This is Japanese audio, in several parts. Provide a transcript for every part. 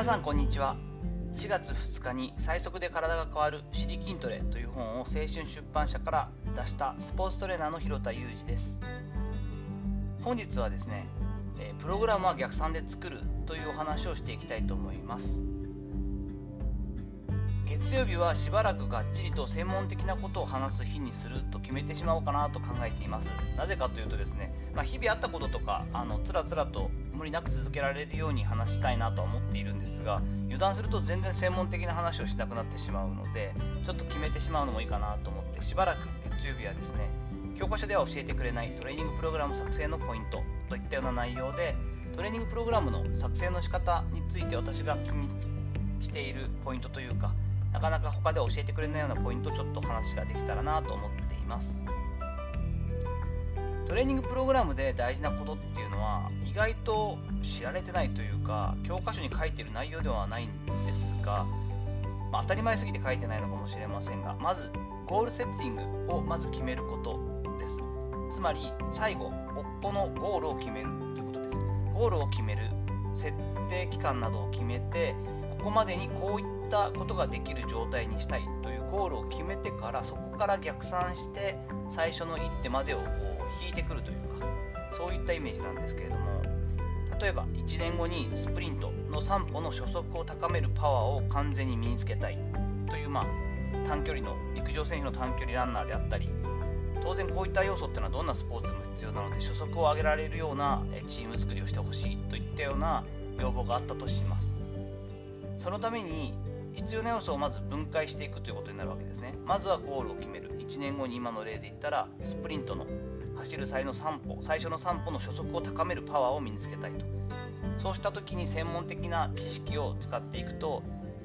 皆さんこんにちは。4月2日に最速で体が変わる「シリ筋トレ」という本を青春出版社から出したスポーツトレーナーの広田裕二です。本日はですねプログラムは逆算で作るというお話をしていきたいと思います。月曜日はしばらくがっちりと専門的なことを話す日にすると決めてしまおうかなと考えています。なぜかというとですね、まあ、日々あったこととかあのつらつらと無理なく続けられるように話したいなとは思っているんですが油断すると全然専門的な話をしなくなってしまうのでちょっと決めてしまうのもいいかなと思ってしばらく月曜日はですね教科書では教えてくれないトレーニングプログラム作成のポイントといったような内容でトレーニングプログラムの作成の仕方について私が気にしているポイントというかなかなか他で教えてくれないようなポイントちょっと話ができたらなと思っています。トレーニングプログラムで大事なことっていうのは意外と知られてないというか教科書に書いてる内容ではないんですが、まあ、当たり前すぎて書いてないのかもしれませんがまずゴールセッティングをまず決めることです。つまり最後おっぽのゴールを決めるということです。ゴールを決める設定期間などを決めてここまでにこういったことができる状態にしたいというゴールを決めてからそこから逆算して最初の一手までをこう引いてくるというかそういったイメージなんですけれども例えば1年後にスプリントの3歩の初速を高めるパワーを完全に身につけたいという、まあ、短距離の陸上選手の短距離ランナーであったり当然こういった要素っていうのはどんなスポーツでも必要なので初速を上げられるようなチーム作りをしてほしいといったような要望があったとします。そのために必要な要素をまず分解していくということになるわけですね。まずはゴールを決める。1年後に今の例で言ったらスプリントの走る際の3歩最初の3歩の初速を高めるパワーを身につけたいと。そうした時に専門的な知識を使っていくと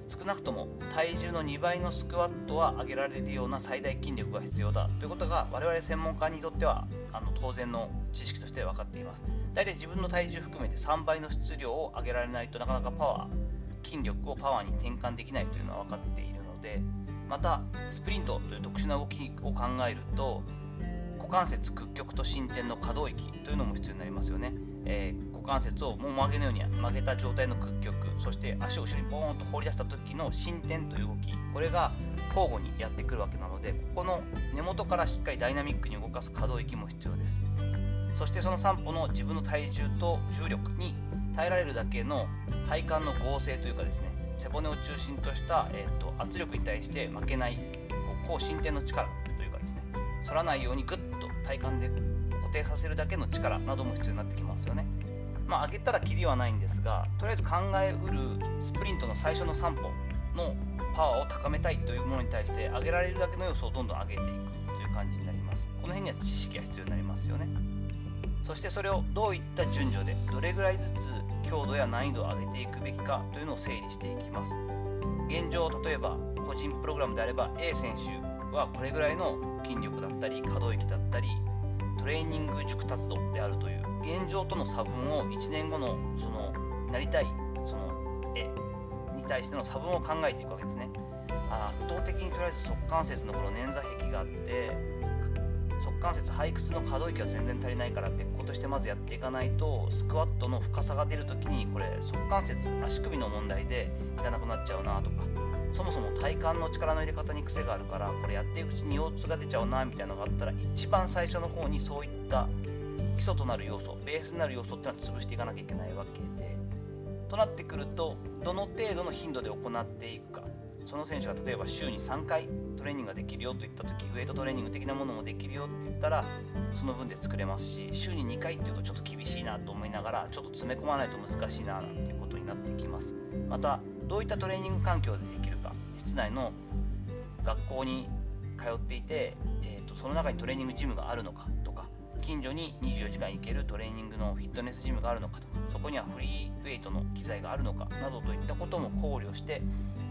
少なくとも体重の2倍のスクワットは上げられるような最大筋力が必要だということが我々専門家にとってはあの当然の知識として分かっています。大体自分の体重含めて3倍の質量を上げられないとなかなかパワー筋力をパワーに転換できないというのは分かっているのでまたスプリントという特殊な動きを考えると股関節屈曲と伸展の可動域というのも必要になりますよね、えー、股関節をもう曲げのように曲げた状態の屈曲そして足を後ろにボーンと放り出した時の伸展という動きこれが交互にやってくるわけなのでここの根元からしっかりダイナミックに動かす可動域も必要です。そしてその3歩の自分の体重と重力に耐えられるだけの体幹の合成というかですね背骨を中心とした、えーと、圧力に対して負けない高伸展の力というかですね反らないようにグッと体幹で固定させるだけの力なども必要になってきますよね。まあ、上げたらきりはないんですがとりあえず考えうるスプリントの最初の3歩のパワーを高めたいというものに対して上げられるだけの要素をどんどん上げていくという感じになりますこの辺には知識が必要になりますよねそしてそれをどういった順序でどれぐらいずつ強度や難易度を上げていくべきかというのを整理していきます。現状例えば個人プログラムであれば A 選手はこれぐらいの筋力だったり可動域だったりトレーニング熟達度であるという現状との差分を1年後のそのなりたいその絵に対しての差分を考えていくわけですね。圧倒的にとりあえず側関節のこの捻挫壁があって側関節背屈の可動域が全然足りないから別個としてまずやっていかないとスクワットの深さが出るときにこれ側関節足首の問題でいかなくなっちゃうなとかそもそも体幹の力の入れ方に癖があるからこれやっていくうちに腰痛が出ちゃうなみたいなのがあったら一番最初の方にそういった基礎となる要素ベースになる要素っていうのは潰していかなきゃいけないわけでとなってくるとどの程度の頻度で行っていくかその選手が例えば週に3回レーニングができるよといった時ウエイトトレーニング的なものもできるよって言ったらその分で作れますし週に2回っていうとちょっと厳しいなと思いながらちょっと詰め込まないと難しいななんていうことになってきます。またどういったトレーニング環境でできるか。室内の学校に通っていて、えーと、その中にトレーニングジムがあるのかとか近所に24時間行けるトレーニングのフィットネスジムがあるのかとかそこにはフリーウェイトの機材があるのかなどといったことも考慮して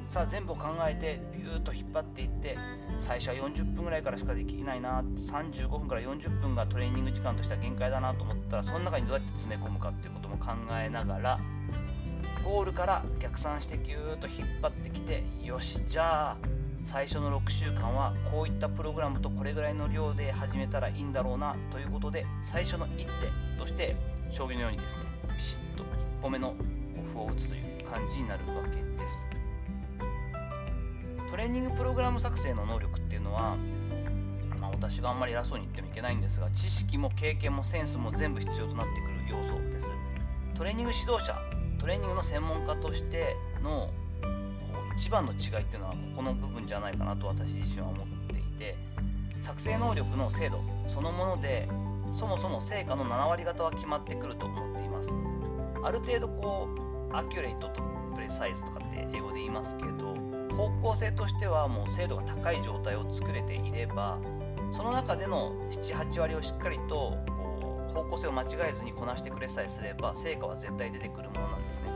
さあ全部考えてビューッと引っ張っていって最初は40分ぐらいからしかできないな35分から40分がトレーニング時間としては限界だなと思ったらその中にどうやって詰め込むかっていうことも考えながらゴールから逆算してギューッと引っ張ってきてよしじゃあ最初の6週間はこういったプログラムとこれぐらいの量で始めたらいいんだろうなということで最初の一手として将棋のようにですねピシッと1歩目のオフを打つという感じになるわけです。トレーニングプログラム作成の能力っていうのは、まあ、私があんまり偉そうに言ってもいけないんですが知識も経験もセンスも全部必要となってくる要素です。トレーニング指導者トレーニングの専門家としての一番の違いっていうのはここの部分じゃないかなと私自身は思っていて作成能力の精度そのものでそもそも成果の7割方は決まってくると思っています。ある程度こうアキュレートとプレサイズとかって英語で言いますけど方向性としてはもう精度が高い状態を作れていればその中での78割をしっかりとこう方向性を間違えずにこなしてくれさえすれば成果は絶対出てくるものなんですね。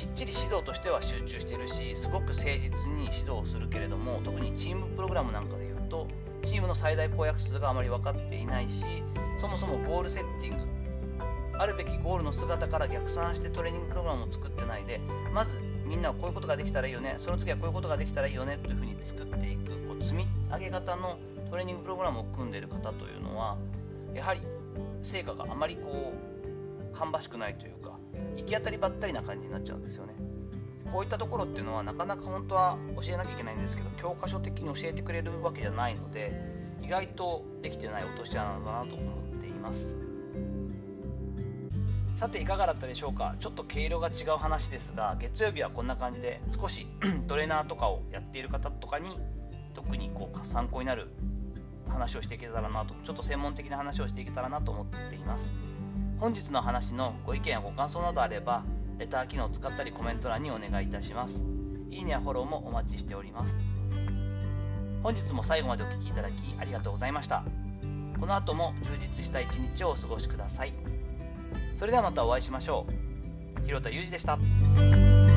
きっちり指導としては集中してるしすごく誠実に指導をするけれども特にチームプログラムなんかで言うとチームの最大公約数があまり分かっていないしそもそもゴールセッティングあるべきゴールの姿から逆算してトレーニングプログラムを作ってないでまずみんなはこういうことができたらいいよねその次はこういうことができたらいいよねというふうに作っていくこう積み上げ型のトレーニングプログラムを組んでいる方というのはやはり成果があまりこう芳しくないというか行き当たりばったりな感じになっちゃうんですよね。こういったところっていうのはなかなか本当は教えなきゃいけないんですけど教科書的に教えてくれるわけじゃないので意外とできてない落とし穴なのかなと思っています。さていかがだったでしょうか？ちょっと毛色が違う話ですが月曜日はこんな感じで少し トレーナーとかをやっている方とかに特にこう参考になる話をしていけたらなとちょっと専門的な話をしていけたらなと思っています。本日の話のご意見やご感想などあればレター機能を使ったりコメント欄にお願いいたします。いいねやフォローもお待ちしております。本日も最後までお聴きいただきありがとうございました。この後も充実した一日をお過ごしください。それではまたお会いしましょう。広田裕二でした。